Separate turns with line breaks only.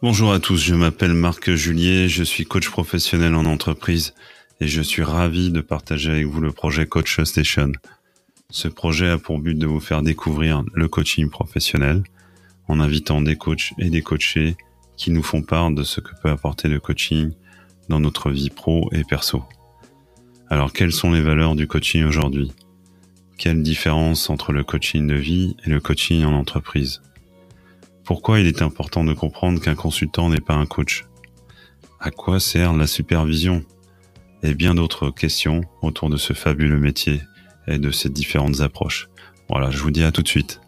Bonjour à tous, je m'appelle Marc Julier, je suis coach professionnel en entreprise et je suis ravi de partager avec vous le projet Coach Station. Ce projet a pour but de vous faire découvrir le coaching professionnel en invitant des coachs et des coachés qui nous font part de ce que peut apporter le coaching dans notre vie pro et perso. Alors quelles sont les valeurs du coaching aujourd'hui? Quelle différence entre le coaching de vie et le coaching en entreprise? Pourquoi il est important de comprendre qu'un consultant n'est pas un coach? À quoi sert la supervision? Et bien d'autres questions autour de ce fabuleux métier et de ces différentes approches. Voilà, je vous dis à tout de suite.